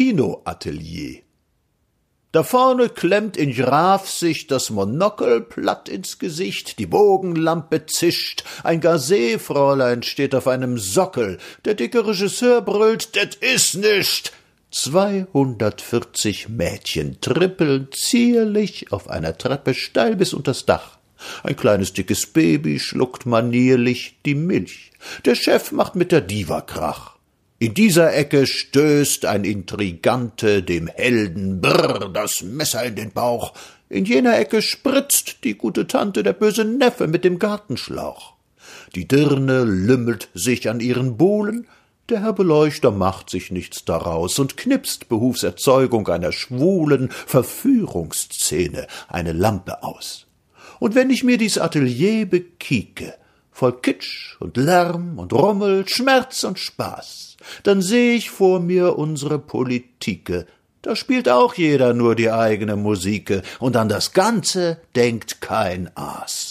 Kinoatelier. Da vorne klemmt in Graf sich das Monokel platt ins Gesicht, die Bogenlampe zischt, ein Gazé-Fräulein steht auf einem Sockel, der dicke Regisseur brüllt, det is nischt. Zweihundertvierzig Mädchen trippeln zierlich auf einer Treppe steil bis unters Dach. Ein kleines dickes Baby schluckt manierlich die Milch. Der Chef macht mit der Diva Krach. In dieser Ecke stößt ein Intrigante dem Helden brrr das Messer in den Bauch. In jener Ecke spritzt die gute Tante der böse Neffe mit dem Gartenschlauch. Die Dirne lümmelt sich an ihren Buhlen, der Herr Beleuchter macht sich nichts daraus und knipst behufs Erzeugung einer schwulen Verführungsszene eine Lampe aus. Und wenn ich mir dies Atelier bekieke, voll Kitsch und Lärm und Rummel, Schmerz und Spaß, dann seh ich vor mir unsere Politike, da spielt auch jeder nur die eigene Musike, und an das Ganze denkt kein Aas.